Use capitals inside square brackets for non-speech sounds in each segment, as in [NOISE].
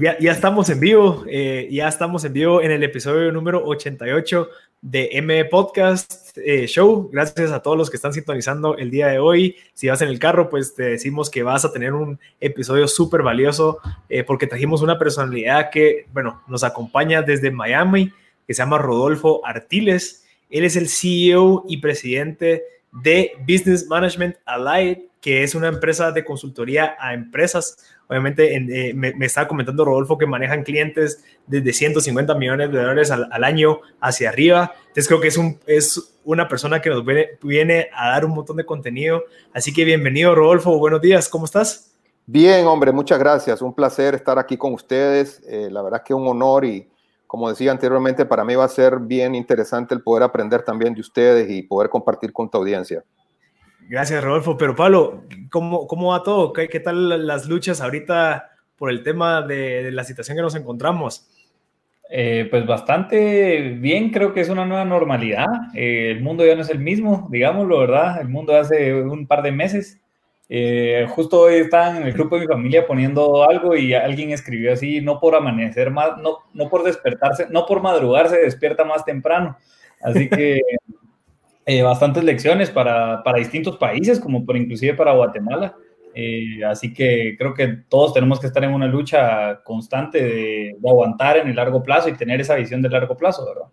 ya, estamos en vivo, eh, ya estamos en vivo en el episodio número 88 de M Podcast eh, Show. Gracias a todos los que están sintonizando el día de hoy. Si vas en el carro, pues te decimos que vas a tener un episodio súper valioso eh, porque trajimos una personalidad que, bueno, nos acompaña desde Miami, que se llama Rodolfo Artiles. Él es el CEO y presidente de Business Management Allied, que es una empresa de consultoría a empresas Obviamente eh, me, estaba comentando Rodolfo que manejan clientes desde 150 millones de dólares al, año hacia arriba. Entonces creo que es, un, una persona que nos viene, a dar un montón de contenido. Así que bienvenido Rodolfo, buenos días, ¿cómo estás? Bien, hombre, muchas gracias. Un placer estar aquí con ustedes. Eh, la verdad es que un honor y como decía anteriormente, para mí va a ser bien interesante el poder aprender también de ustedes y poder compartir con tu audiencia. Gracias, Rodolfo. Pero Pablo, ¿cómo, cómo va todo? ¿Qué, ¿Qué, tal las luchas ahorita por el tema de, la situación que nos encontramos? Eh, pues bastante bien, creo que es una nueva normalidad. Eh, el mundo ya no es el mismo, digámoslo, ¿verdad? El mundo hace un par de meses. Eh, justo hoy están en el grupo de mi familia poniendo algo y alguien escribió así, no por amanecer más, no, no por despertarse, no por madrugarse, despierta más temprano. Así que eh, bastantes lecciones para, para, distintos países, como por inclusive para Guatemala. Eh, así que creo que todos tenemos que estar en una lucha constante de, aguantar en el largo plazo y tener esa visión de largo plazo, ¿verdad?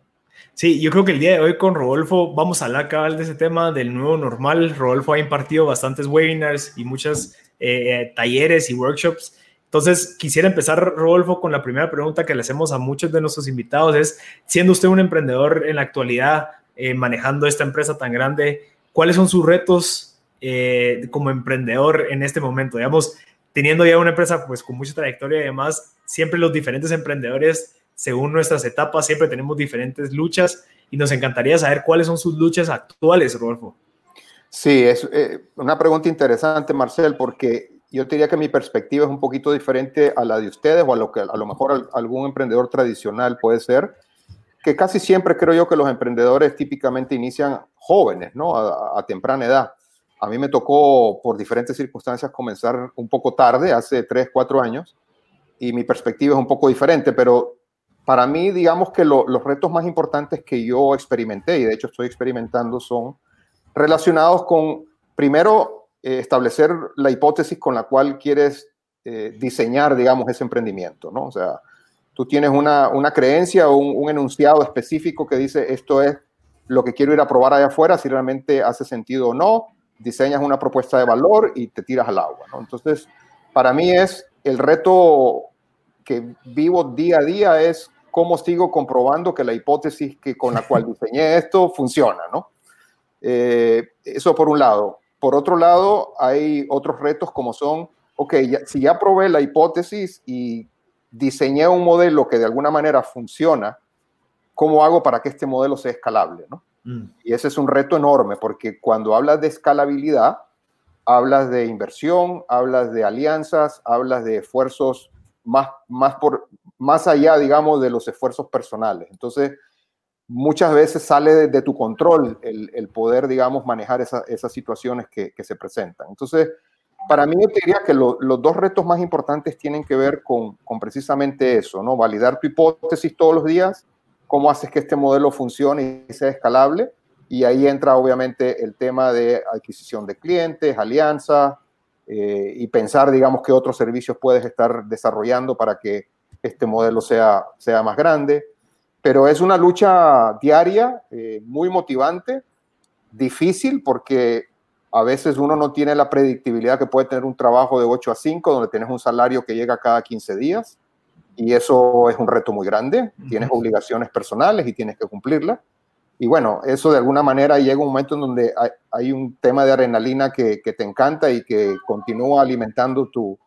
Sí, yo creo que el día de hoy con Rodolfo vamos a hablar cabal de ese tema del nuevo normal. Rodolfo ha impartido bastantes webinars y muchos eh, talleres y workshops. Entonces, quisiera empezar, Rodolfo, con la primera pregunta que le hacemos a muchos de nuestros invitados. Es, siendo usted un emprendedor en la actualidad, eh, manejando esta empresa tan grande, ¿cuáles son sus retos eh, como emprendedor en este momento? Digamos, teniendo ya una empresa pues con mucha trayectoria y demás, siempre los diferentes emprendedores, según nuestras etapas, siempre tenemos diferentes luchas y nos encantaría saber cuáles son sus luchas actuales, Rodolfo. Sí, es eh, una pregunta interesante, Marcel, porque yo diría que mi perspectiva es un poquito diferente a la de ustedes o a lo que a lo mejor algún emprendedor tradicional puede ser que casi siempre creo yo que los emprendedores típicamente inician jóvenes, ¿no? A, temprana edad. A mí me tocó, por diferentes circunstancias, comenzar un poco tarde, hace tres, cuatro años, y mi perspectiva es un poco diferente, pero para mí, digamos que los retos más importantes que yo experimenté, y de hecho estoy experimentando, son relacionados con, primero, eh, establecer la hipótesis con la cual quieres eh, diseñar, digamos, ese emprendimiento, ¿no? O sea, tú tienes una, una creencia o un, enunciado específico que dice esto es lo que quiero ir a probar allá afuera, si realmente hace sentido o no, diseñas una propuesta de valor y te tiras al agua. ¿no? Entonces, para mí es el reto que vivo día a día es cómo sigo comprobando que la hipótesis que, con la [LAUGHS] cual diseñé esto funciona, ¿no? Eh, eso por un lado. Por otro lado, hay otros retos como son, ok, si ya probé la hipótesis y diseñé un modelo que de alguna manera funciona, ¿cómo hago para que este modelo sea escalable? ¿no? Mm. Y ese es un reto enorme, porque cuando hablas de escalabilidad, hablas de inversión, hablas de alianzas, hablas de esfuerzos más, más, por, más allá, digamos, de los esfuerzos personales. Entonces, muchas veces sale de, tu control el, poder, digamos, manejar esas situaciones que, que se presentan. Entonces, para mí yo te diría que los dos retos más importantes tienen que ver con, precisamente eso, ¿no? Validar tu hipótesis todos los días, cómo haces que este modelo funcione y sea escalable. Y ahí entra obviamente el tema de adquisición de clientes, alianza eh, y pensar, digamos, qué otros servicios puedes estar desarrollando para que este modelo sea, sea más grande. Pero es una lucha diaria, eh, muy motivante, difícil porque a veces uno no tiene la predictibilidad que puede tener un trabajo de 8 a 5, donde tienes un salario que llega cada 15 días, y eso es un reto muy grande. Tienes obligaciones personales y tienes que cumplirlas. Y bueno, eso de alguna manera llega un momento en donde hay, un tema de adrenalina que, te encanta y que continúa alimentando tu,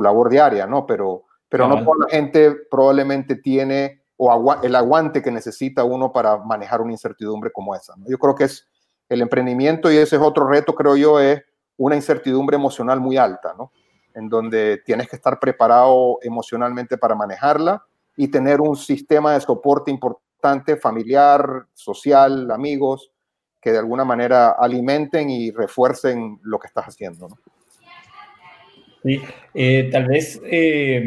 labor diaria, ¿no? Pero, pero no toda la gente probablemente tiene o el aguante que necesita uno para manejar una incertidumbre como esa. Yo creo que es el emprendimiento, y ese es otro reto, creo yo, es una incertidumbre emocional muy alta, ¿no? En donde tienes que estar preparado emocionalmente para manejarla y tener un sistema de soporte importante, familiar, social, amigos, que de alguna manera alimenten y refuercen lo que estás haciendo. Sí, eh, tal vez eh,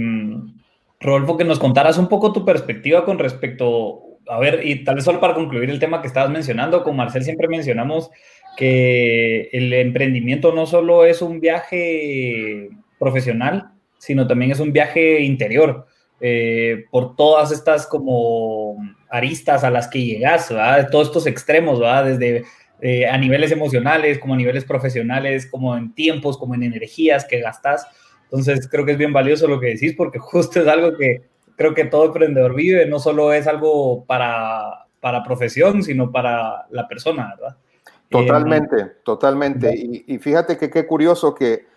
Rodolfo, que nos contaras un poco tu perspectiva con respecto, a ver, y tal vez solo para concluir el tema que estabas mencionando, con Marcel siempre mencionamos que el emprendimiento no solo es un viaje profesional, sino también es un viaje interior. Eh, por todas estas como aristas a las que llegas, ¿verdad? Todos estos extremos. Desde eh, a niveles emocionales, como a niveles profesionales, como en tiempos, como en energías que gastas. Entonces creo que es bien valioso lo que decís porque [LAUGHS] justo es algo que creo que todo emprendedor vive, no solo es algo para, para profesión, sino para la persona, ¿verdad? Totalmente, totalmente. Y, fíjate que qué curioso que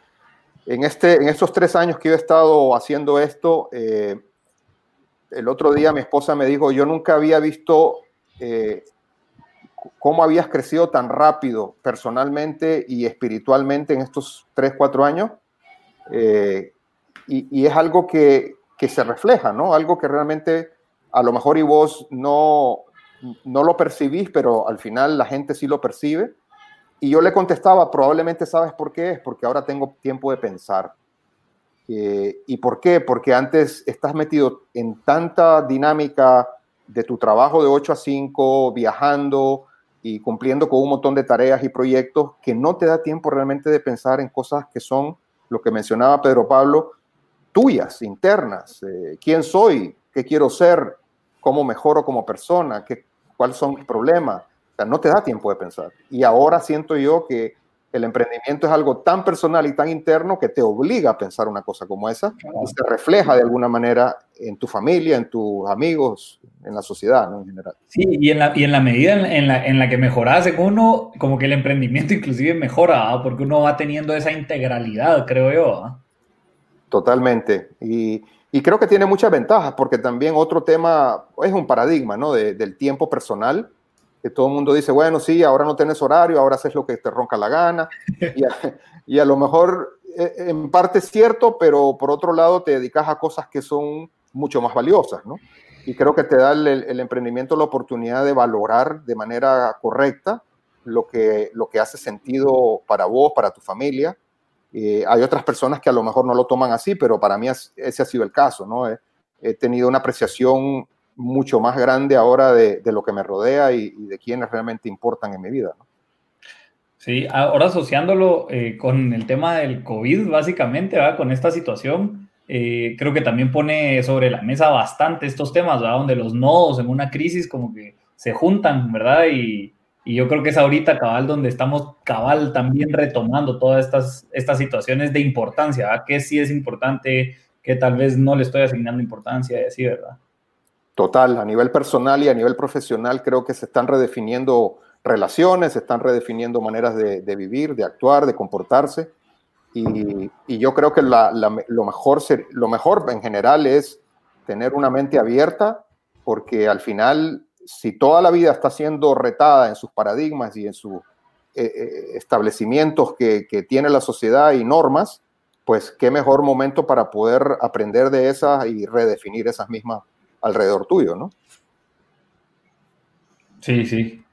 en, este, en estos tres años que yo he estado haciendo esto, eh, el otro día mi esposa me dijo, yo nunca había visto eh, cómo habías crecido tan rápido personalmente y espiritualmente en estos tres, cuatro años. Eh, y, es algo que, que, se refleja, ¿no? Algo que realmente a lo mejor y vos no, no lo percibís, pero al final la gente sí lo percibe. Y yo le contestaba, probablemente sabes por qué es, porque ahora tengo tiempo de pensar. Eh, ¿Y por qué? Porque antes estás metido en tanta dinámica de tu trabajo de 8 a 5, viajando y cumpliendo con un montón de tareas y proyectos que no te da tiempo realmente de pensar en cosas que son, lo que mencionaba Pedro Pablo, tuyas, internas. Eh, ¿Quién soy? ¿Qué quiero ser? ¿Cómo mejoro como persona? ¿Qué, ¿Cuáles son mis problemas? O sea, no te da tiempo de pensar. Y ahora siento yo que el emprendimiento es algo tan personal y tan interno que te obliga a pensar una cosa como esa y se refleja de alguna manera en tu familia, en tus amigos, en la sociedad ¿no? en general. Sí, y en la, y en la medida en, la, en la que mejoras uno, como que el emprendimiento [LAUGHS] inclusive mejora, porque uno va teniendo esa integralidad, creo yo. Totalmente. Y, y, creo que tiene muchas ventajas, porque también otro tema es un paradigma ¿no? De, del tiempo personal que todo el mundo dice, bueno, sí, ahora no tienes horario, ahora haces lo que te ronca la gana. [LAUGHS] y, a, lo mejor eh, en parte es cierto, pero por otro lado te dedicas a cosas que son mucho más valiosas, ¿no? Y creo que te da el, emprendimiento la oportunidad de valorar de manera correcta lo que, lo que hace sentido para vos, para tu familia. Eh, hay otras personas que a lo mejor no lo toman así, pero para mí ese ha sido el caso, ¿no? he tenido una apreciación mucho más grande ahora de, lo que me rodea y, de quienes realmente importan en mi vida. Sí, ahora asociándolo eh, con el tema del COVID, básicamente, con esta situación, eh, creo que también pone sobre la mesa bastante estos temas, donde los nodos en una crisis como que se juntan, ¿verdad? Y, yo creo que es ahorita cabal donde estamos cabal también retomando todas estas, estas situaciones de importancia, ¿verdad? Que sí es importante, que tal vez no le estoy asignando importancia y así, ¿verdad? Total, a nivel personal y a nivel profesional creo que se están redefiniendo relaciones, se están redefiniendo maneras de, vivir, de actuar, de comportarse. Y, yo creo que lo, mejor, lo mejor en general es tener una mente abierta, porque al final, si toda la vida está siendo retada en sus paradigmas y en sus eh, eh, establecimientos que, que tiene la sociedad y normas, pues qué mejor momento para poder aprender de esas y redefinir esas mismas alrededor tuyo, ¿no? Sí, sí.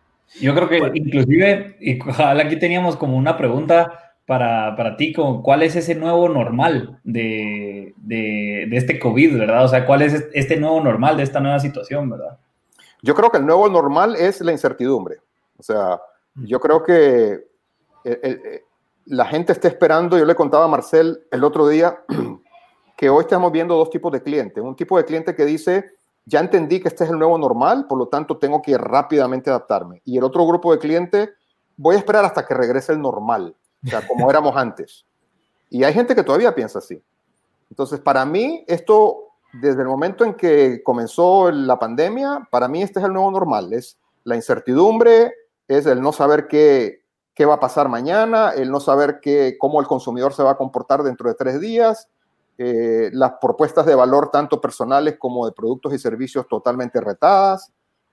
Yo creo que inclusive, y aquí teníamos como una pregunta para, para ti, como, ¿cuál es ese nuevo normal de, de, de, este COVID, verdad? O sea, ¿cuál es este nuevo normal de esta nueva situación, verdad? Yo creo que el nuevo normal es la incertidumbre. O sea, yo creo que la gente está esperando, yo le contaba a Marcel el otro día, [CLEARS THROAT] que hoy estamos viendo dos tipos de clientes. Un tipo de cliente que dice, ya entendí que este es el nuevo normal, por lo tanto tengo que rápidamente adaptarme. Y el otro grupo de clientes, voy a esperar hasta que regrese el normal, o sea, como [LAUGHS] éramos antes. Y hay gente que todavía piensa así. Entonces, para mí, esto, desde el momento en que comenzó la pandemia, para mí este es el nuevo normal. Es la incertidumbre, es el no saber qué, qué va a pasar mañana, el no saber qué, cómo el consumidor se va a comportar dentro de tres días, eh, las propuestas de valor tanto personales como de productos y servicios totalmente retadas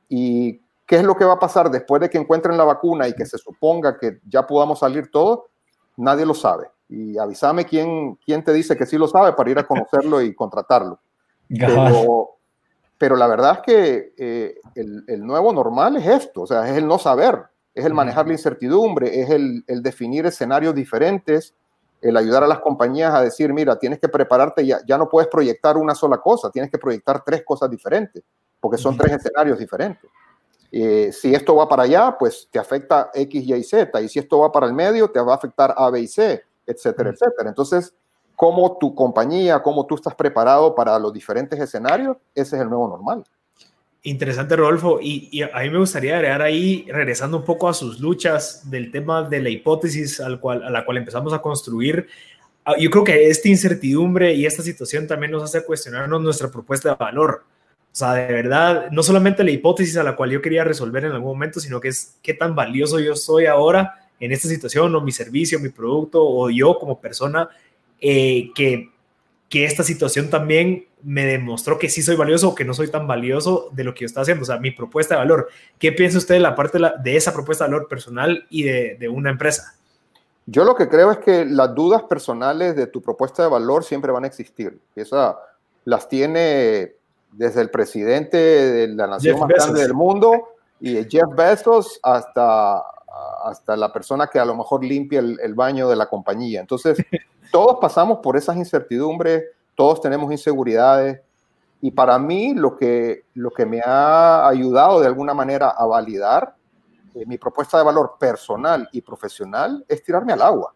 y qué es lo que va a pasar después de que encuentren la vacuna y que se suponga que ya podamos salir todos, nadie lo sabe. Y avísame quién, quién te dice que sí lo sabe para ir a conocerlo y contratarlo. Pero, la verdad es que eh, el, el, nuevo normal es esto, o sea, es el no saber, es el manejar la incertidumbre, es el, el definir escenarios diferentes el ayudar a las compañías a decir, mira, tienes que prepararte, ya, ya no puedes proyectar una sola cosa, tienes que proyectar tres cosas diferentes, porque son tres escenarios diferentes. Eh, si esto va para allá, pues te afecta X, Y, Z, y si esto va para el medio, te va a afectar A, B y C, etcétera, etcétera. Entonces, cómo tu compañía, cómo tú estás preparado para los diferentes escenarios, ese es el nuevo normal. Interesante, Rodolfo. Y, a mí me gustaría agregar ahí, regresando un poco a sus luchas del tema de la hipótesis al cual, a la cual empezamos a construir. Ah, yo creo que esta incertidumbre y esta situación también nos hace cuestionarnos nuestra propuesta de valor. O sea, de verdad, no solamente la hipótesis a la cual yo quería resolver en algún momento, sino que es qué tan valioso yo soy ahora en esta situación, o mi servicio, mi producto, o yo como persona, eh, que, que esta situación también me demostró que sí soy valioso o que no soy tan valioso de lo que yo estoy haciendo. O sea, mi propuesta de valor. ¿Qué piensa usted de la parte de, esa propuesta de valor personal y de, una empresa? Yo lo que creo es que las dudas personales de tu propuesta de valor siempre van a existir. Esa las tiene desde el presidente de la nación más grande del mundo y Jeff Bezos hasta, hasta la persona que a lo mejor limpia el, el baño de la compañía. Entonces, [LAUGHS] todos pasamos por esas incertidumbres todos tenemos inseguridades y para mí lo que, lo que me ha ayudado de alguna manera a validar eh, mi propuesta de valor personal y profesional es tirarme al agua.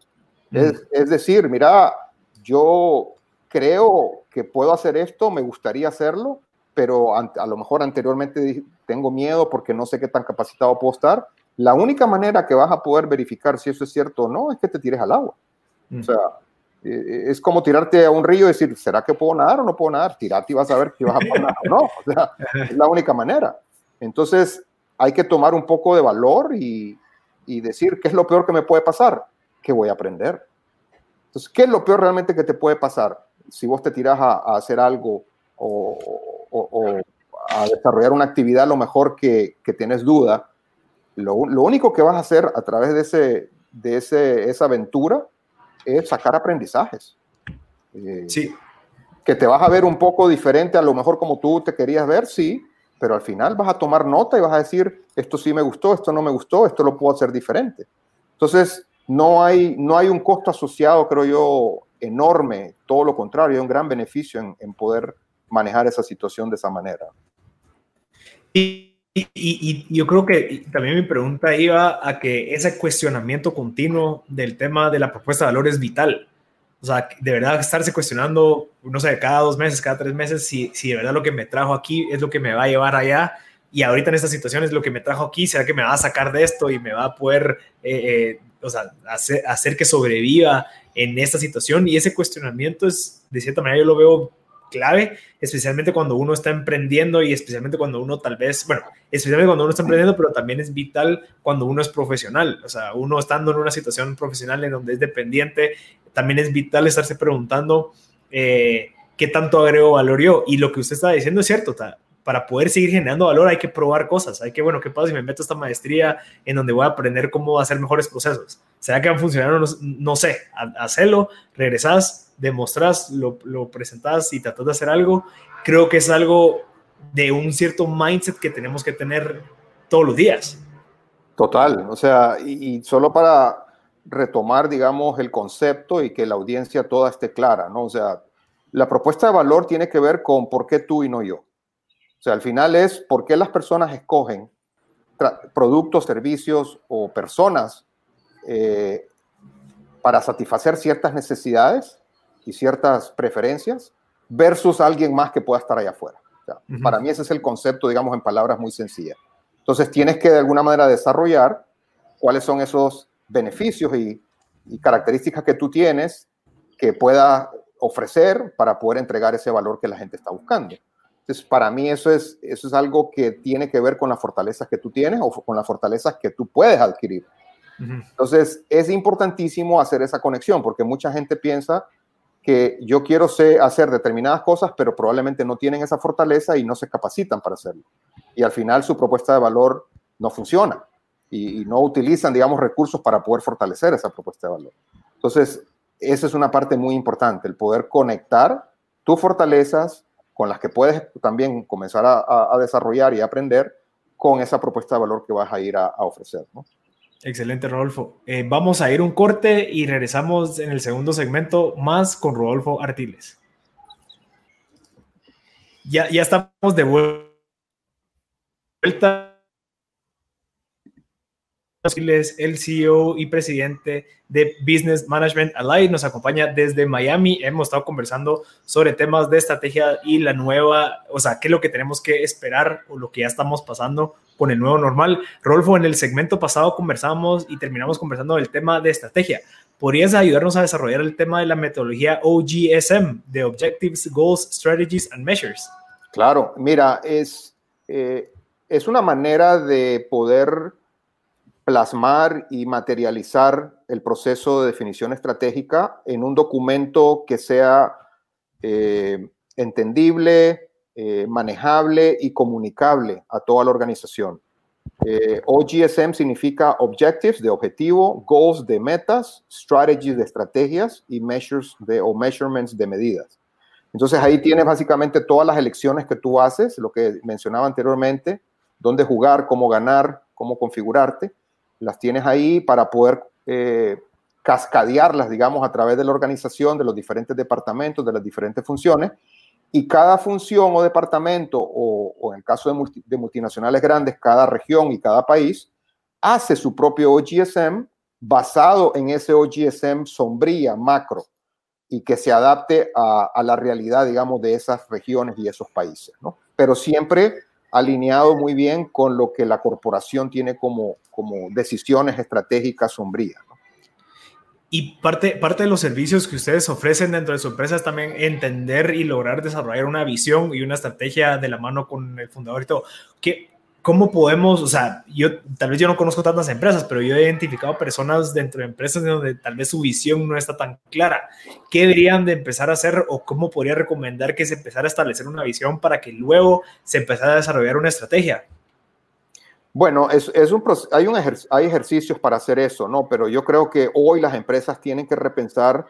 Es, es, decir, mira, yo creo que puedo hacer esto, me gustaría hacerlo, pero a, lo mejor anteriormente tengo miedo porque no sé qué tan capacitado puedo estar. La única manera que vas a poder verificar si eso es cierto o no es que te tires al agua. O sea, eh, es como tirarte a un río y decir, ¿será que puedo nadar o no puedo nadar? Tirate y vas a ver si vas a poder nadar o no. O sea, [LAUGHS] es la única manera. Entonces, hay que tomar un poco de valor y, y, decir, ¿qué es lo peor que me puede pasar? Que voy a aprender. Entonces, ¿qué es lo peor realmente que te puede pasar? Si vos te tiras a, a hacer algo o, o, a desarrollar una actividad, lo mejor que, que tienes duda, lo, lo, único que vas a hacer a través de, ese, de ese, esa aventura es sacar aprendizajes. Eh, sí. Que te vas a ver un poco diferente, a lo mejor como tú te querías ver, sí, pero al final vas a tomar nota y vas a decir, esto sí me gustó, esto no me gustó, esto lo puedo hacer diferente. Entonces, no hay, no hay un costo asociado, creo yo, enorme, todo lo contrario, hay un gran beneficio en, en poder manejar esa situación de esa manera. Y y, yo creo que también mi pregunta iba a que ese cuestionamiento continuo del tema de la propuesta de valor es vital. O sea, de verdad estarse cuestionando, no sé, cada dos meses, cada tres meses, si, si de verdad lo que me trajo aquí es lo que me va a llevar allá. Y ahorita en esta situación es lo que me trajo aquí, será que me va a sacar de esto y me va a poder, eh, eh, o sea, hacer, hacer que sobreviva en esta situación. Y ese cuestionamiento es, de cierta manera, yo lo veo clave, especialmente cuando uno está emprendiendo y especialmente cuando uno tal vez, bueno, especialmente cuando uno está emprendiendo, pero también es vital cuando uno es profesional. O sea, uno estando en una situación profesional en donde es dependiente, también es vital estarse preguntando eh, qué tanto agrego valor yo. Y lo que usted está diciendo es cierto, para poder seguir generando valor hay que probar cosas. Hay que, bueno, ¿qué pasa si me meto esta maestría en donde voy a aprender cómo hacer mejores procesos? ¿Será que van a funcionar? No, sé, hacerlo, regresás, demostrás, lo, lo presentás y tratás de hacer algo, creo que es algo de un cierto mindset que tenemos que tener todos los días. Total, o sea, y, solo para retomar, digamos, el concepto y que la audiencia toda esté clara, ¿no? O sea, la propuesta de valor tiene que ver con por qué tú y no yo. O sea, al final es por qué las personas escogen productos, servicios o personas eh, para satisfacer ciertas necesidades y ciertas preferencias versus alguien más que pueda estar allá afuera. Para mí ese es el concepto, digamos, en palabras muy sencillas. Entonces tienes que de alguna manera desarrollar cuáles son esos beneficios y, características que tú tienes que pueda ofrecer para poder entregar ese valor que la gente está buscando. Entonces, para mí eso es, eso es algo que tiene que ver con las fortalezas que tú tienes o con las fortalezas que tú puedes adquirir. Entonces, es importantísimo hacer esa conexión porque mucha gente piensa que yo quiero hacer determinadas cosas, pero probablemente no tienen esa fortaleza y no se capacitan para hacerlo. Y al final su propuesta de valor no funciona y, no utilizan, digamos, recursos para poder fortalecer esa propuesta de valor. Entonces, esa es una parte muy importante, el poder conectar tus fortalezas con las que puedes también comenzar a, desarrollar y aprender con esa propuesta de valor que vas a ir a, ofrecer. Excelente, Rodolfo. Eh, vamos a ir un corte y regresamos en el segundo segmento más con Rodolfo Artiles. Ya, ya estamos de vuelta el CEO y presidente de Business Management Allied. Nos acompaña desde Miami. Hemos estado conversando sobre temas de estrategia y la nueva, o sea, qué es lo que tenemos que esperar o lo que ya estamos pasando con el nuevo normal. Rolfo, en el segmento pasado conversamos y terminamos conversando del tema de estrategia. ¿Podrías ayudarnos a desarrollar el tema de la metodología OGSM, de Objectives, Goals, Strategies and Measures? Claro, mira, es, eh, es una manera de poder plasmar y materializar el proceso de definición estratégica en un documento que sea eh, entendible, eh, manejable y comunicable a toda la organización. Eh, OGSM significa Objectives de objetivo, Goals de metas, Strategies de estrategias y Measures de, o Measurements de medidas. Entonces ahí tienes básicamente todas las elecciones que tú haces, lo que mencionaba anteriormente, dónde jugar, cómo ganar, cómo configurarte las tienes ahí para poder eh, cascadearlas, digamos, a través de la organización, de los diferentes departamentos, de las diferentes funciones. Y cada función o departamento, o, en el caso de, multinacionales grandes, cada región y cada país, hace su propio OGSM basado en ese OGSM sombría, macro, y que se adapte a, a la realidad, digamos, de esas regiones y esos países, ¿no? Pero siempre alineado muy bien con lo que la corporación tiene como, como decisiones estratégicas sombrías. Y parte, parte de los servicios que ustedes ofrecen dentro de su empresa es también entender y lograr desarrollar una visión y una estrategia de la mano con el fundador y todo. ¿Qué, ¿cómo podemos, o sea, yo tal vez yo no conozco tantas empresas, pero yo he identificado personas dentro de empresas donde tal vez su visión no está tan clara. ¿Qué deberían de empezar a hacer o cómo podría recomendar que se empezara a establecer una visión para que luego se empezara a desarrollar una estrategia? Bueno, es, es un, hay, un hay ejercicios para hacer eso, ¿no? Pero yo creo que hoy las empresas tienen que repensar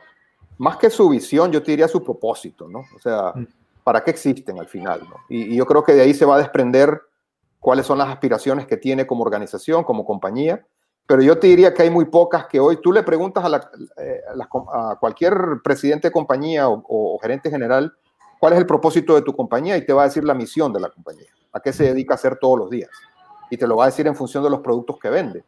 más que su visión, yo te diría su propósito, ¿no? O sea, mm. ¿para qué existen al final? ¿no? y yo creo que de ahí se va a desprender cuáles son las aspiraciones que tiene como organización, como compañía. Pero yo te diría que hay muy pocas que hoy tú le preguntas a, eh, cualquier presidente de compañía o, gerente general cuál es el propósito de tu compañía y te va a decir la misión de la compañía, a qué se dedica a hacer todos los días. Y te lo va a decir en función de los productos que vende.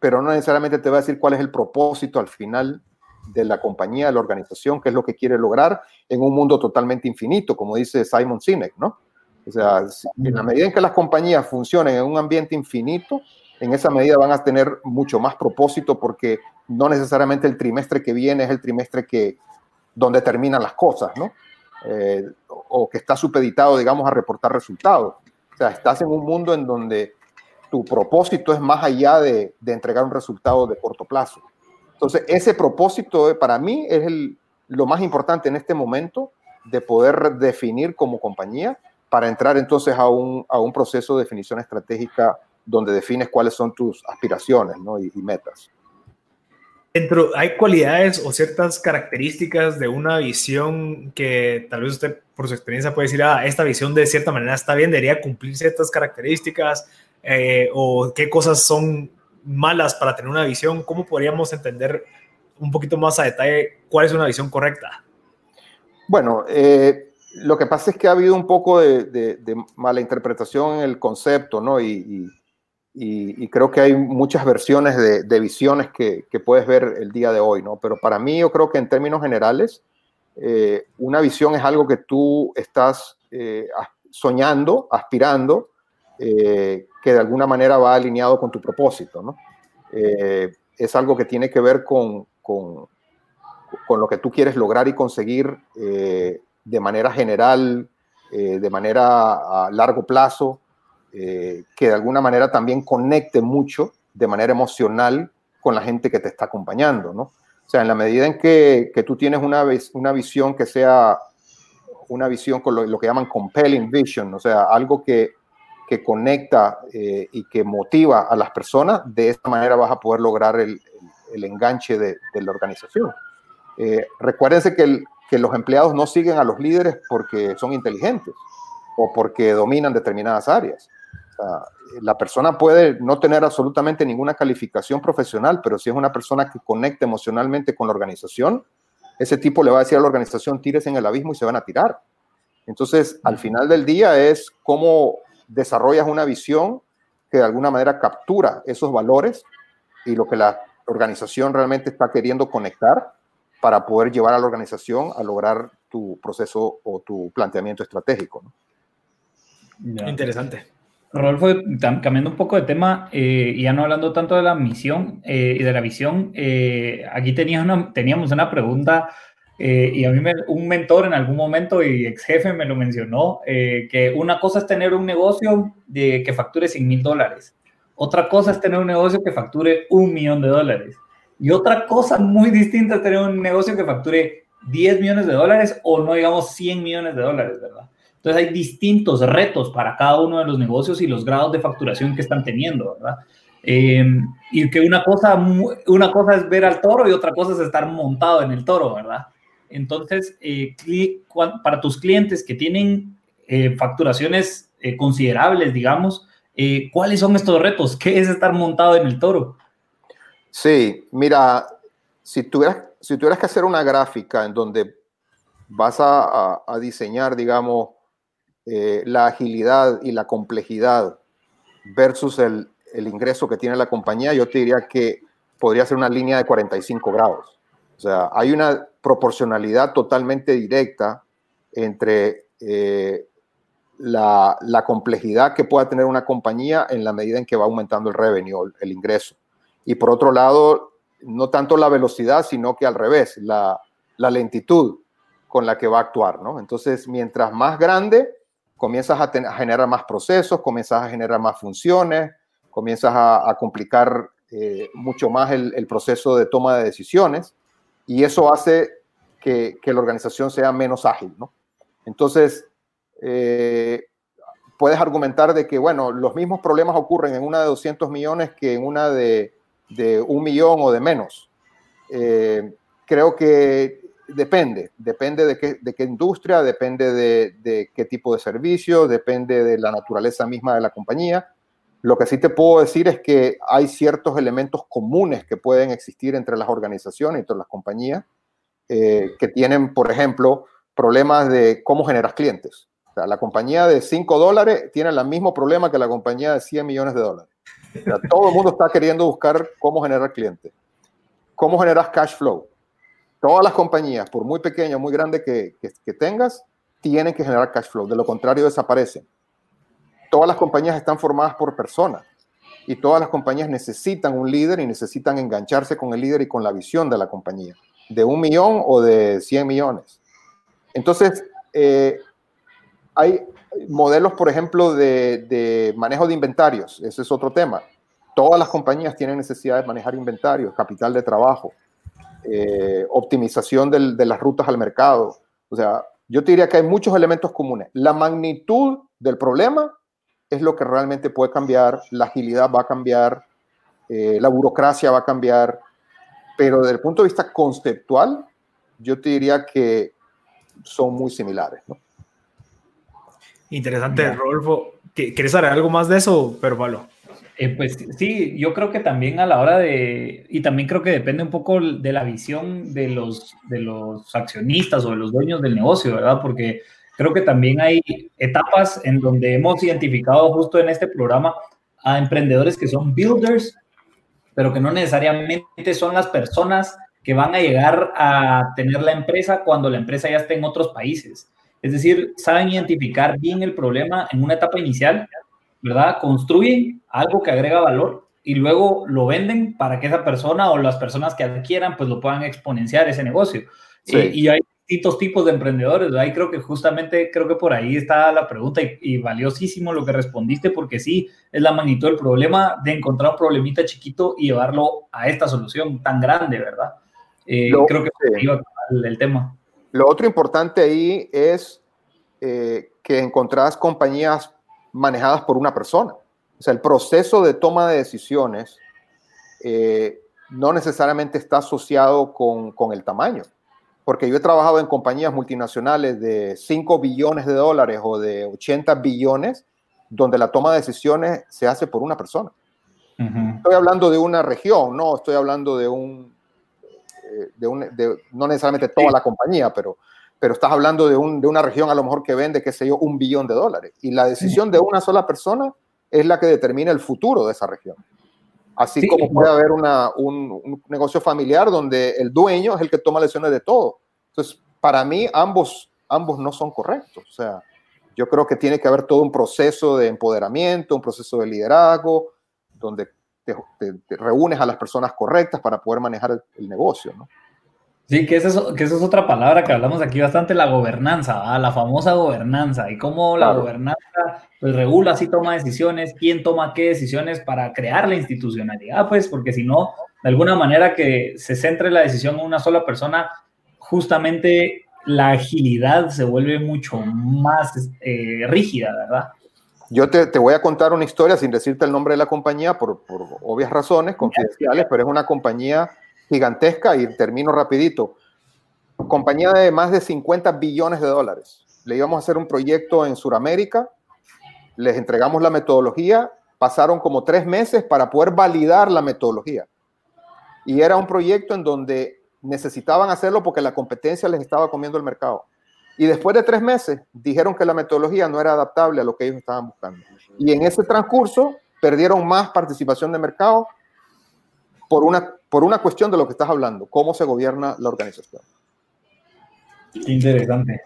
Pero no necesariamente te va a decir cuál es el propósito al final de la compañía, de la organización, qué es lo que quiere lograr en un mundo totalmente infinito, como dice Simon Sinek, ¿no? O sea, en la medida en que las compañías funcionen en un ambiente infinito, en esa medida van a tener mucho más propósito porque no necesariamente el trimestre que viene es el trimestre que, donde terminan las cosas, ¿no? Eh, o que está supeditado, digamos, a reportar resultados. O sea, estás en un mundo en donde tu propósito es más allá de, de entregar un resultado de corto plazo. Entonces, ese propósito eh, para mí es el, lo más importante en este momento de poder definir como compañía para entrar entonces a un, a un proceso de definición estratégica donde defines cuáles son tus aspiraciones ¿no? y, metas. Dentro, ¿Hay cualidades o ciertas características de una visión que tal vez usted por su experiencia puede decir, ah, esta visión de cierta manera está bien, debería cumplir ciertas características eh, o qué cosas son malas para tener una visión? ¿Cómo podríamos entender un poquito más a detalle cuál es una visión correcta? Bueno, eh, lo que pasa es que ha habido un poco de, mala interpretación en el concepto, ¿no? Y, creo que hay muchas versiones de, visiones que, puedes ver el día de hoy, ¿no? Pero para mí yo creo que en términos generales, eh, una visión es algo que tú estás soñando, aspirando, eh, que de alguna manera va alineado con tu propósito, ¿no? es algo que tiene que ver con, con, lo que tú quieres lograr y conseguir de manera general, eh, de manera a largo plazo, eh, que de alguna manera también conecte mucho de manera emocional con la gente que te está acompañando, ¿no? O sea, en la medida en que, que tú tienes una visión que sea una visión con lo, que llaman compelling vision, o sea, algo que, que conecta eh, y que motiva a las personas, de esta manera vas a poder lograr el, el enganche de, de, la organización. recuérdense que el, que los empleados no siguen a los líderes porque son inteligentes o porque dominan determinadas áreas, la persona puede no tener absolutamente ninguna calificación profesional, pero si es una persona que conecta emocionalmente con la organización, ese tipo le va a decir a la organización, tires en el abismo y se van a tirar. Entonces, al final del día es cómo desarrollas una visión que de alguna manera captura esos valores y lo que la organización realmente está queriendo conectar para poder llevar a la organización a lograr tu proceso o tu planteamiento estratégico. Interesante. Rodolfo, cambiando un poco de tema eh, y ya no hablando tanto de la misión eh, y de la visión, eh, aquí teníamos teníamos una pregunta y a mí un mentor en algún momento y ex jefe me lo mencionó, que una cosa es tener un negocio de, que facture 100 mil dólares, otra cosa es tener un negocio que facture un millón de dólares y otra cosa muy distinta es tener un negocio que facture 10 millones de dólares o no digamos 100 millones de dólares, ¿verdad? Entonces hay distintos retos para cada uno de los negocios y los grados de facturación que están teniendo, ¿verdad? Em, y que una cosa, una cosa es ver al toro y otra cosa es estar montado en el toro, ¿verdad? Entonces, eh, para tus clientes que tienen eh, facturaciones eh, considerables, digamos, ¿cuáles son estos retos? ¿Qué es estar montado en el toro? Sí, mira, si tuvieras, si tuvieras que hacer una gráfica en donde vas a diseñar, digamos, la agilidad y la complejidad versus el, ingreso que tiene la compañía, yo te diría que podría ser una línea de 45 grados. O sea, hay una proporcionalidad totalmente directa entre eh, la, complejidad que pueda tener una compañía en la medida en que va aumentando el revenue, el, ingreso. Y por otro lado, no tanto la velocidad, sino que al revés, la, la lentitud con la que va a actuar, ¿no? Entonces, mientras más grande, comienzas a, generar más procesos, comienzas a generar más funciones, comienzas a, complicar eh, mucho más el, proceso de toma de decisiones y eso hace que, la organización sea menos ágil, ¿no? Entonces, eh, puedes argumentar de que, bueno, los mismos problemas ocurren en una de 200 millones que en una de, un millón o de menos. Eh, creo que depende, depende de qué, de qué industria, depende de, qué tipo de servicio, depende de la naturaleza misma de la compañía. Lo que sí te puedo decir es que hay ciertos elementos comunes que pueden existir entre las organizaciones, entre las compañías, eh, que tienen, por ejemplo, problemas de cómo generas clientes. la compañía de 5 dólares tiene el mismo problema que la compañía de 100 millones de dólares. todo el mundo está queriendo buscar cómo generar clientes. ¿Cómo generas cash flow? Todas las compañías, por muy pequeñas o muy grandes que, tengas, tienen que generar cash flow. De lo contrario, desaparecen. Todas las compañías están formadas por personas y todas las compañías necesitan un líder y necesitan engancharse con el líder y con la visión de la compañía, de un millón o de 100 millones. Entonces, eh, hay modelos, por ejemplo, de, de, manejo de inventarios. Ese es otro tema. Todas las compañías tienen necesidad de manejar inventarios, capital de trabajo. Eh, optimización de las rutas al mercado. O sea, yo te diría que hay muchos elementos comunes. La magnitud del problema es lo que realmente puede cambiar, la agilidad va a cambiar, eh, la burocracia va a cambiar, pero desde el punto de vista conceptual, yo te diría que son muy similares. Interesante, Rodolfo. ¿Quieres saber algo más de eso, pero Pablo? Eh, pues sí, yo creo que también a la hora de, y también creo que depende un poco de la visión de los, de los accionistas o de los dueños del negocio, ¿verdad? Porque creo que también hay etapas en donde hemos identificado justo en este programa a emprendedores que son builders, pero que no necesariamente son las personas que van a llegar a tener la empresa cuando la empresa ya esté en otros países. Es decir, saben identificar bien el problema en una etapa inicial ¿verdad? Construyen algo que agrega valor y luego lo venden para que esa persona o las personas que adquieran pues lo puedan exponenciar ese negocio. Y, hay distintos tipos de emprendedores, ahí creo que justamente, creo que por ahí está la pregunta y, valiosísimo lo que respondiste porque sí, es la magnitud del problema de encontrar un problemita chiquito y llevarlo a esta solución tan grande, ¿verdad? Eh, creo que iba el, el, tema. Lo otro importante ahí es eh, que encontrás compañías manejadas por una persona. O sea, el proceso de toma de decisiones eh, no necesariamente está asociado con, el tamaño, porque yo he trabajado en compañías multinacionales de 5 billones de dólares o de 80 billones donde la toma de decisiones se hace por una persona. Estoy hablando de una región, no estoy hablando de un, eh, de un no necesariamente toda la compañía, pero, pero estás hablando de, un, de, una región a lo mejor que vende, qué sé yo, un billón de dólares. Y la decisión de una sola persona es la que determina el futuro de esa región. Así como puede haber una, un, un, negocio familiar donde el dueño es el que toma lecciones de todo. Entonces, para mí, ambos, ambos no son correctos. O sea, yo creo que tiene que haber todo un proceso de empoderamiento, un proceso de liderazgo, donde te, reúnes a las personas correctas para poder manejar el, negocio, ¿no? Sí, que esa, es, que es otra palabra que hablamos aquí bastante, la gobernanza, la famosa gobernanza, y cómo la gobernanza pues, regula si toma decisiones, quién toma qué decisiones para crear la institucionalidad, pues, porque si no, de alguna manera que se centre la decisión en una sola persona, justamente la agilidad se vuelve mucho más eh, rígida, ¿verdad? Yo te, te, voy a contar una historia sin decirte el nombre de la compañía por, por obvias razones confidenciales, pero es una compañía gigantesca y termino rapidito. Compañía de más de 50 billones de dólares. Le íbamos a hacer un proyecto en Sudamérica, les entregamos la metodología, pasaron como tres meses para poder validar la metodología. Y era un proyecto en donde necesitaban hacerlo porque la competencia les estaba comiendo el mercado. Y después de tres meses dijeron que la metodología no era adaptable a lo que ellos estaban buscando. Y en ese transcurso perdieron más participación de mercado por una, por una cuestión de lo que estás hablando, cómo se gobierna la organización. Interesante.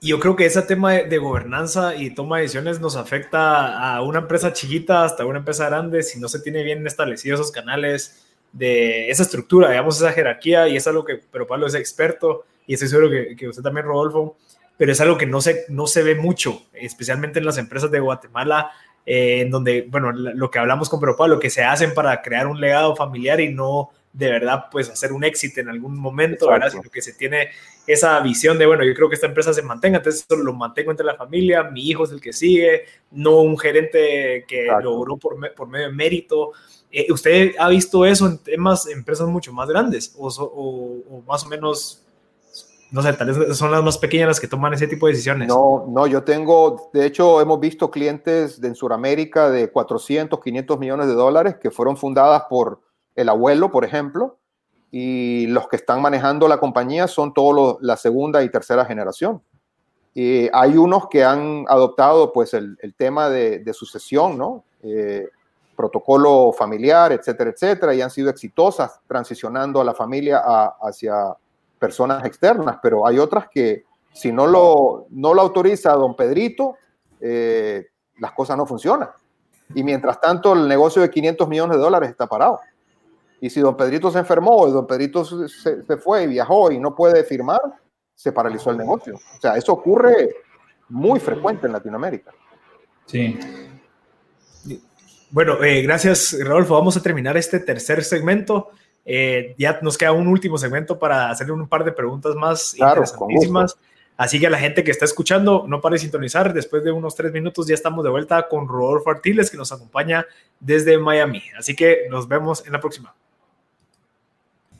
Yo creo que ese tema de, gobernanza y toma de decisiones nos afecta a una empresa chiquita hasta una empresa grande si no se tiene bien establecidos esos canales de esa estructura, digamos, esa jerarquía, y es algo que, pero Pablo es experto, y estoy seguro que, que, usted también, Rodolfo, pero es algo que no se, no se ve mucho, especialmente en las empresas de Guatemala, eh, en donde, bueno, lo que hablamos con Pedro Pablo, que se hacen para crear un legado familiar y no de verdad, pues hacer un éxito en algún momento, ¿verdad? Sino que se tiene esa visión de, bueno, yo creo que esta empresa se mantenga, entonces lo mantengo entre la familia, mi hijo es el que sigue, no un gerente que logró por, por medio de mérito. Eh, ¿Usted ha visto eso en temas, empresas mucho más grandes o, o, o más o menos no sé, tal vez son las más pequeñas las que toman ese tipo de decisiones. No, no, yo tengo, de hecho, hemos visto clientes de, en Sudamérica de 400, 500 millones de dólares que fueron fundadas por el abuelo, por ejemplo, y los que están manejando la compañía son todos la segunda y tercera generación. Y hay unos que han adoptado pues el, el tema de, de, sucesión, ¿no? Eh, protocolo familiar, etcétera, etcétera, y han sido exitosas transicionando a la familia hacia personas externas, pero hay otras que si no lo, no lo autoriza don Pedrito, eh, las cosas no funcionan. Y mientras tanto, el negocio de 500 millones de dólares está parado. Y si don Pedrito se enfermó, o don Pedrito se, se fue y viajó y no puede firmar, se paralizó el negocio. O sea, eso ocurre muy frecuente en Latinoamérica. Sí. Bueno, eh, gracias, Rodolfo. Vamos a terminar este tercer segmento. Eh, ya nos queda un último segmento para hacerle un par de preguntas más interesantísimas. Así que a la gente que está escuchando, no pare de sintonizar. Después de unos tres minutos ya estamos de vuelta con Rodolfo Artiles, que nos acompaña desde Miami. Así que nos vemos en la próxima.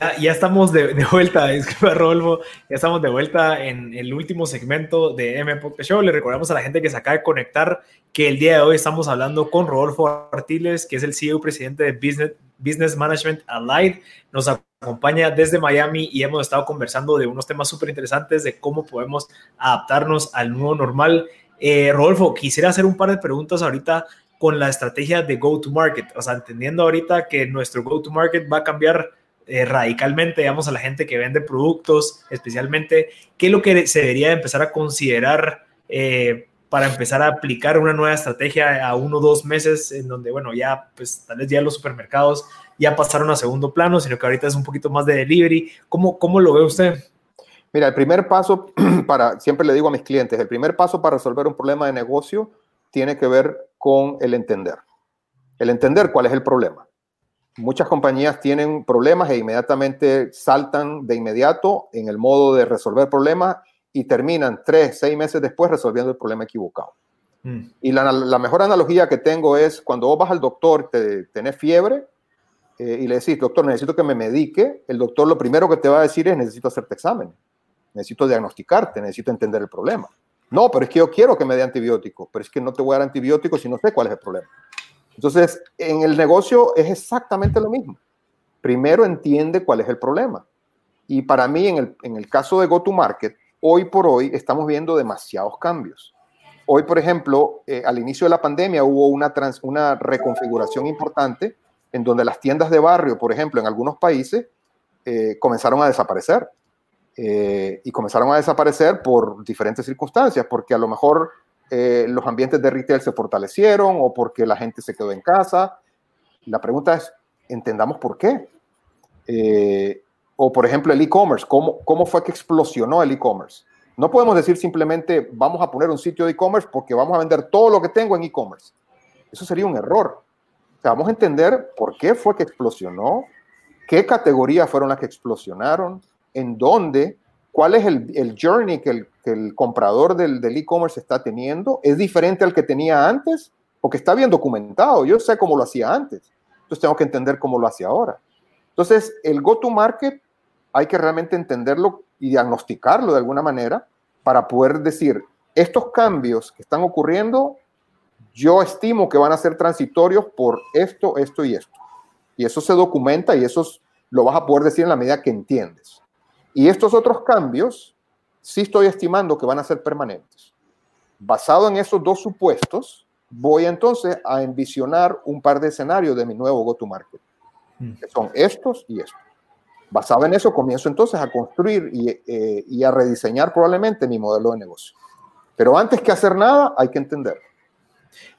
Ah, ya estamos de, vuelta, [LAUGHS] disculpa Rodolfo, ya estamos de vuelta en el último segmento de M Podcast Show. Le recordamos a la gente que se acaba de conectar que el día de hoy estamos hablando con Rodolfo Artiles, que es el CEO y presidente de Business, Business Management Allied. Nos acompaña desde Miami y hemos estado conversando de unos temas súper interesantes de cómo podemos adaptarnos al nuevo normal. Eh, Rodolfo, quisiera hacer un par de preguntas ahorita con la estrategia de go-to-market, o sea, entendiendo ahorita que nuestro go-to-market va a cambiar eh, radicalmente, digamos, a la gente que vende productos, especialmente, ¿qué es lo que se debería empezar a considerar eh, para empezar a aplicar una nueva estrategia a uno o dos meses en donde, bueno, ya, pues tal vez ya los supermercados ya pasaron a segundo plano, sino que ahorita es un poquito más de delivery. ¿Cómo, cómo lo ve usted? Mira, el primer paso [CLEARS THROAT] para, siempre le digo a mis clientes, el primer paso para resolver un problema de negocio tiene que ver con el entender. El entender cuál es el problema muchas compañías tienen problemas e inmediatamente saltan de inmediato en el modo de resolver problemas y terminan tres, seis meses después resolviendo el problema equivocado. Mm. Y la, mejor analogía que tengo es cuando vos vas al doctor, te, tenés fiebre eh, y le decís, doctor, necesito que me medique, el doctor lo primero que te va a decir es, necesito hacerte examen, necesito diagnosticarte, necesito entender el problema. No, pero es que yo quiero que me dé antibiótico, pero es que no te voy a dar antibiótico si no sé cuál es el problema. Entonces, en el negocio es exactamente lo mismo. Primero entiende cuál es el problema. Y para mí, en el, en el caso de go-to-market, hoy por hoy estamos viendo demasiados cambios. Hoy, por ejemplo, eh, al inicio de la pandemia hubo una, reconfiguración importante en donde las tiendas de barrio, por ejemplo, en algunos países, eh, comenzaron a desaparecer. Eh, y comenzaron a desaparecer por diferentes circunstancias, porque a lo mejor los ambientes de retail se fortalecieron o porque la gente se quedó en casa. La pregunta es, entendamos por qué. O por ejemplo el e-commerce, ¿cómo, ¿cómo fue que explosionó el e-commerce? No podemos decir simplemente vamos a poner un sitio de e-commerce porque vamos a vender todo lo que tengo en e-commerce. Eso sería un error. vamos a entender por qué fue que explosionó, qué categorías fueron las que explosionaron, en dónde, cuál es el, journey que el, comprador del e-commerce está teniendo. ¿Es diferente al que tenía antes? Porque está bien documentado. Yo sé cómo lo hacía antes. Entonces tengo que entender cómo lo hace ahora. Entonces, el go-to-market hay que realmente entenderlo y diagnosticarlo de alguna manera para poder decir, estos cambios que están ocurriendo, yo estimo que van a ser transitorios por esto, esto y esto. Y eso se documenta y eso lo vas a poder decir en la medida que entiendes. Y estos otros cambios, sí estoy estimando que van a ser permanentes. Basado en esos dos supuestos, voy entonces a envisionar un par de escenarios de mi nuevo go-to-market, mm. que son estos y estos. Basado en eso, comienzo entonces a construir eh, y, a rediseñar probablemente mi modelo de negocio. Pero antes que hacer nada, hay que entender.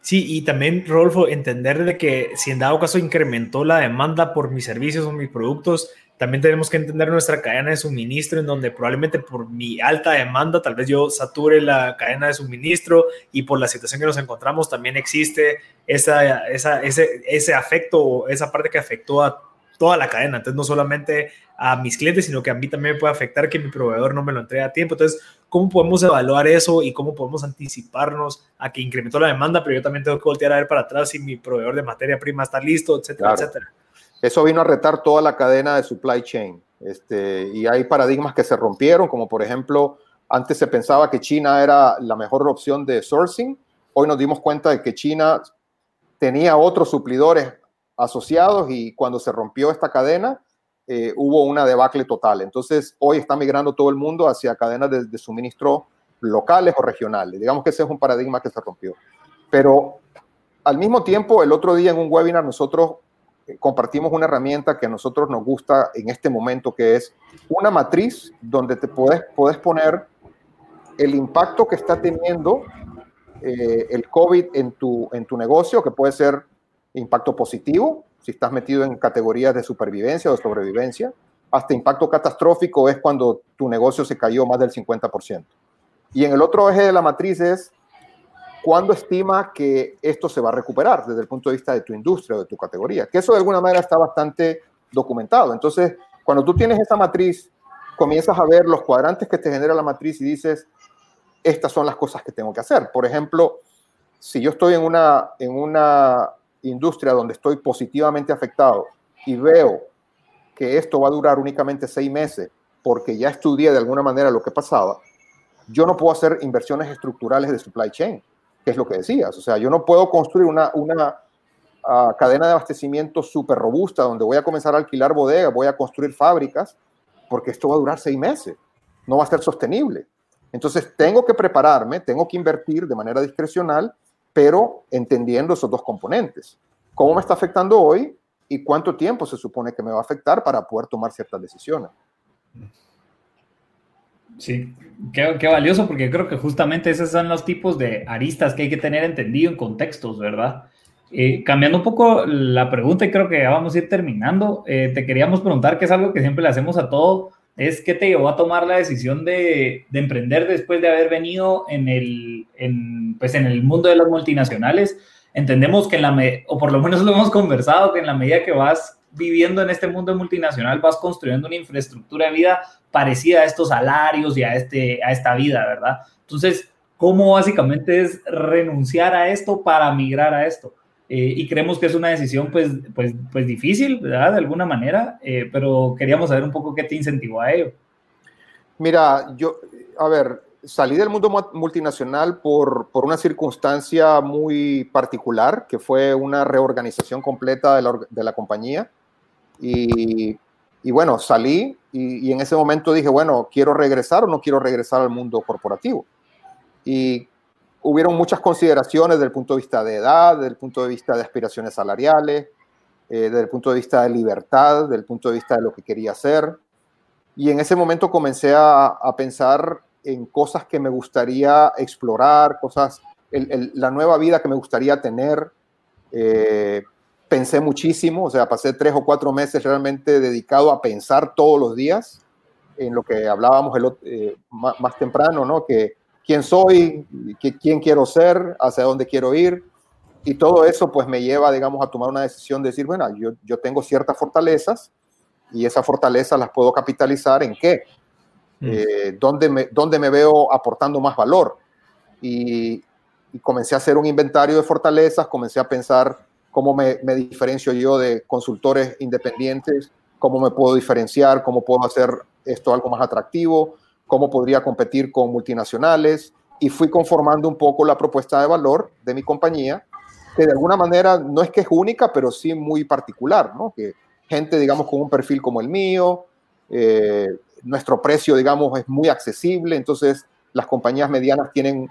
Sí, y también, Rodolfo, entender de que si en dado caso incrementó la demanda por mis servicios o mis productos, también tenemos que entender nuestra cadena de suministro, en donde probablemente por mi alta demanda, tal vez yo sature la cadena de suministro y por la situación que nos encontramos, también existe esa, ese, ese afecto o esa parte que afectó a toda la cadena. Entonces, no solamente a mis clientes, sino que a mí también me puede afectar que mi proveedor no me lo entregue a tiempo. Entonces, ¿cómo podemos evaluar eso y cómo podemos anticiparnos a que incrementó la demanda, pero yo también tengo que voltear a ver para atrás si mi proveedor de materia prima está listo, etcétera, etcétera? Eso vino a retar toda la cadena de supply chain. Este, y hay paradigmas que se rompieron, como por ejemplo, antes se pensaba que China era la mejor opción de sourcing. Hoy nos dimos cuenta de que China tenía otros suplidores asociados y cuando se rompió esta cadena eh, hubo una debacle total. Entonces hoy está migrando todo el mundo hacia cadenas de, suministro locales o regionales. Digamos que ese es un paradigma que se rompió. Pero al mismo tiempo, el otro día en un webinar nosotros eh, compartimos una herramienta que a nosotros nos gusta en este momento, que es una matriz donde te puedes, puedes poner el impacto que está teniendo eh, el COVID en tu, en tu negocio, que puede ser impacto positivo, si estás metido en categorías de supervivencia o de sobrevivencia, hasta impacto catastrófico es cuando tu negocio se cayó más del 50%. Y en el otro eje de la matriz es cuándo estima que esto se va a recuperar desde el punto de vista de tu industria o de tu categoría, que eso de alguna manera está bastante documentado. Entonces, cuando tú tienes esa matriz, comienzas a ver los cuadrantes que te genera la matriz y dices, estas son las cosas que tengo que hacer. Por ejemplo, si yo estoy en una, en una industria donde estoy positivamente afectado y veo que esto va a durar únicamente seis meses porque ya estudié de alguna manera lo que pasaba, yo no puedo hacer inversiones estructurales de supply chain, que es lo que decías. O sea, yo no puedo construir una, una ah, cadena de abastecimiento súper robusta donde voy a comenzar a alquilar bodegas, voy a construir fábricas, porque esto va a durar seis meses. No va a ser sostenible. Entonces, tengo que prepararme, tengo que invertir de manera discrecional pero entendiendo esos dos componentes. ¿Cómo me está afectando hoy y cuánto tiempo se supone que me va a afectar para poder tomar ciertas decisiones? Sí, qué, valioso porque creo que justamente esos son los tipos de aristas que hay que tener entendido en contextos, ¿verdad? Eh, cambiando un poco la pregunta y creo que ya vamos a ir terminando, eh, te queríamos preguntar, que es algo que siempre le hacemos a todo es que te llevó a tomar la decisión de, emprender después de haber venido en el, pues en el mundo de las multinacionales. Entendemos que en la, o por lo menos lo hemos conversado, que en la medida que vas viviendo en este mundo multinacional vas construyendo una infraestructura de vida parecida a estos salarios y a, este, a esta vida, ¿verdad? Entonces, ¿cómo básicamente es renunciar a esto para migrar a esto? Eh, y creemos que es una decisión pues, pues, pues difícil, ¿verdad? De alguna manera, eh, pero queríamos saber un poco qué te incentivó a ello. Mira, yo, a ver, salí del mundo multinacional por, por, una circunstancia muy particular, que fue una reorganización completa de la, de la compañía. Y, y, bueno, salí y, y, en ese momento dije, bueno, ¿quiero regresar o no quiero regresar al mundo corporativo? Y hubieron muchas consideraciones desde el punto de vista de edad, desde el punto de vista de aspiraciones salariales, eh, desde el punto de vista de libertad, desde el punto de vista de lo que quería hacer. Y en ese momento comencé a, a pensar en cosas que me gustaría explorar, cosas, el, el, la nueva vida que me gustaría tener. Eh, pensé muchísimo, o sea, pasé tres o cuatro meses realmente dedicado a pensar todos los días en lo que hablábamos el, eh, más, más, temprano, ¿no? Que quién soy, quién quiero ser, hacia dónde quiero ir. Y todo eso pues me lleva, digamos, a tomar una decisión de decir, bueno, yo, yo tengo ciertas fortalezas y esas fortalezas las puedo capitalizar en qué, mm. eh, ¿dónde, me, ¿dónde me veo aportando más valor. Y, y, comencé a hacer un inventario de fortalezas, comencé a pensar cómo me, me, diferencio yo de consultores independientes, cómo me puedo diferenciar, cómo puedo hacer esto algo más atractivo, cómo podría competir con multinacionales y fui conformando un poco la propuesta de valor de mi compañía, que de alguna manera no es que es única, pero sí muy particular, ¿no? Que gente, digamos, con un perfil como el mío, eh, nuestro precio, digamos, es muy accesible, entonces las compañías medianas tienen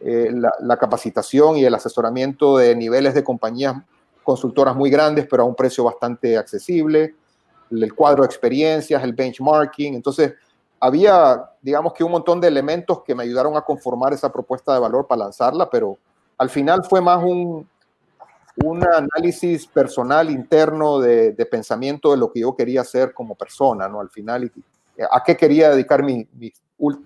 eh, la, la, capacitación y el asesoramiento de niveles de compañías consultoras muy grandes, pero a un precio bastante accesible, el cuadro de experiencias, el benchmarking, entonces había, digamos que un montón de elementos que me ayudaron a conformar esa propuesta de valor para lanzarla, pero al final fue más un, un análisis personal interno de, de, pensamiento de lo que yo quería hacer como persona, ¿no? Al final, a qué quería dedicar mi, mi,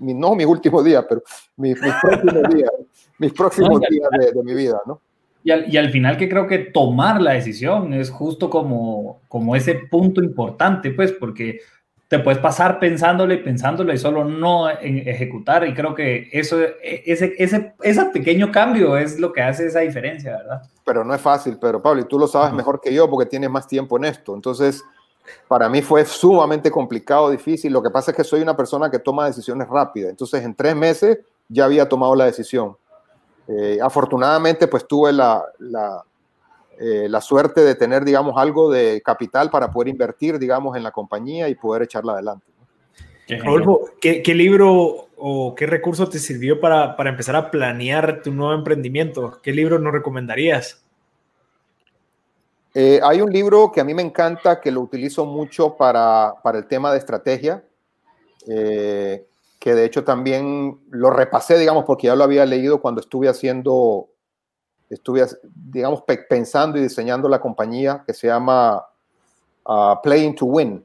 mi no mis últimos días, pero mis, [LAUGHS] mis próximos días, mis próximos días de, de, mi vida, ¿no? Y al, y al, final que creo que tomar la decisión es justo como, como ese punto importante, pues, porque te puedes pasar pensándole y pensándole y solo no ejecutar. Y creo que eso, e, ese, ese, ese pequeño cambio es lo que hace esa diferencia, ¿verdad? Pero no es fácil, pero Pablo, y tú lo sabes mejor que yo porque tienes más tiempo en esto. Entonces, para mí fue sumamente complicado, difícil. Lo que pasa es que soy una persona que toma decisiones rápidas. Entonces, en tres meses ya había tomado la decisión. Eh, afortunadamente, pues tuve la, la, eh, la suerte de tener, digamos, algo de capital para poder invertir, digamos, en la compañía y poder echarla adelante. Rodolfo, ¿qué, ¿qué, libro o qué recurso te sirvió para, para, empezar a planear tu nuevo emprendimiento? ¿Qué libro nos recomendarías? Eh, hay un libro que a mí me encanta, que lo utilizo mucho para, para el tema de estrategia, eh, que de hecho también lo repasé, digamos, porque ya lo había leído cuando estuve haciendo estuve, digamos, pensando y diseñando la compañía que se llama uh, Playing to Win,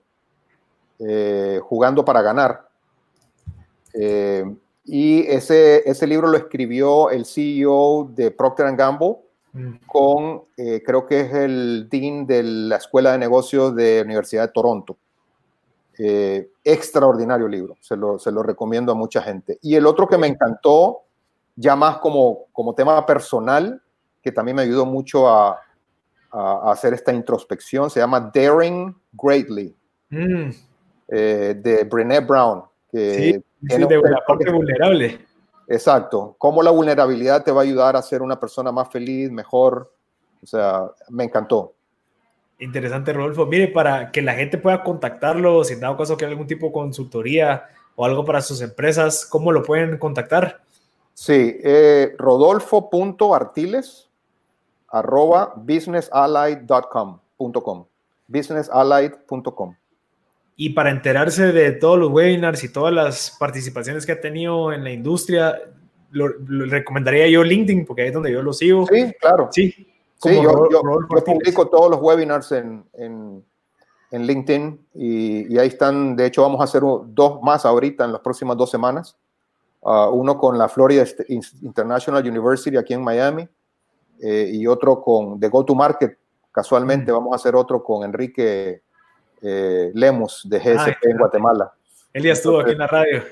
eh, jugando para ganar. Eh, y ese, ese libro lo escribió el CEO de Procter Gamble mm. con, eh, creo que es el dean de la Escuela de Negocios de la Universidad de Toronto. Eh, extraordinario libro, se lo, se lo recomiendo a mucha gente. Y el otro que me encantó, ya más como, como tema personal, que también me ayudó mucho a, a, hacer esta introspección. Se llama Daring Greatly, mm. eh, de Brené Brown. Que sí, sí de la parte vulnerable. Exacto. Cómo la vulnerabilidad te va a ayudar a ser una persona más feliz, mejor. O sea, me encantó. Interesante, Rodolfo. Mire, para que la gente pueda contactarlo, si en dado caso que hay algún tipo de consultoría o algo para sus empresas, ¿cómo lo pueden contactar? Sí, eh, rodolfo.artiles arroba businessallied.com. businessallied.com. Y para enterarse de todos los webinars y todas las participaciones que ha tenido en la industria, lo, lo recomendaría yo LinkedIn, porque ahí es donde yo lo sigo. Sí, claro. Sí, sí yo, yo, yo publico todos los webinars en, en, en LinkedIn y, y, ahí están, de hecho vamos a hacer dos más ahorita en las próximas dos semanas. Uh, uno con la Florida International University aquí en Miami eh, y otro con de Go to Market. Casualmente mm. vamos a hacer otro con Enrique eh, Lemus de GSP ah, en Guatemala. Él ya estuvo Entonces, aquí en la radio.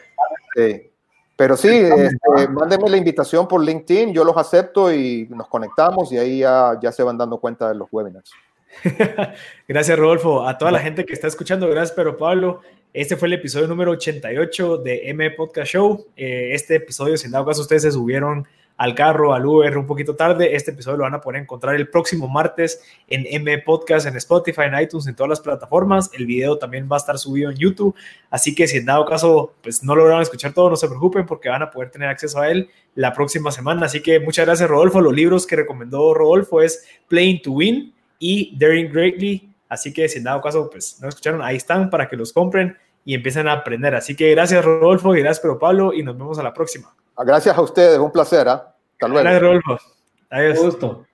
Eh, pero sí, este, mándenme la invitación por LinkedIn, yo los acepto y nos conectamos y ahí ya, ya se van dando cuenta de los webinars. [LAUGHS] gracias, Rodolfo. A toda la gente que está escuchando, gracias, pero Pablo. Este fue el episodio número 88 de M Podcast Show. Eh, este episodio, si en dado caso ustedes se subieron al carro, al Uber un poquito tarde, este episodio lo van a poder encontrar el próximo martes en M Podcast, en Spotify, en iTunes, en todas las plataformas. El video también va a estar subido en YouTube. Así que si en dado caso pues no lograron escuchar todo, no se preocupen porque van a poder tener acceso a él la próxima semana. Así que muchas gracias, Rodolfo. Los libros que recomendó Rodolfo es Playing to Win y Daring Greatly. Así que si en dado caso pues no escucharon, ahí están para que los compren y empiecen a aprender. Así que gracias, Rodolfo, y gracias, Pedro Pablo, y nos vemos a la próxima. Gracias a ustedes, un placer. ¿eh? Hasta luego. Gracias, Rodolfo. Adiós. Gusto.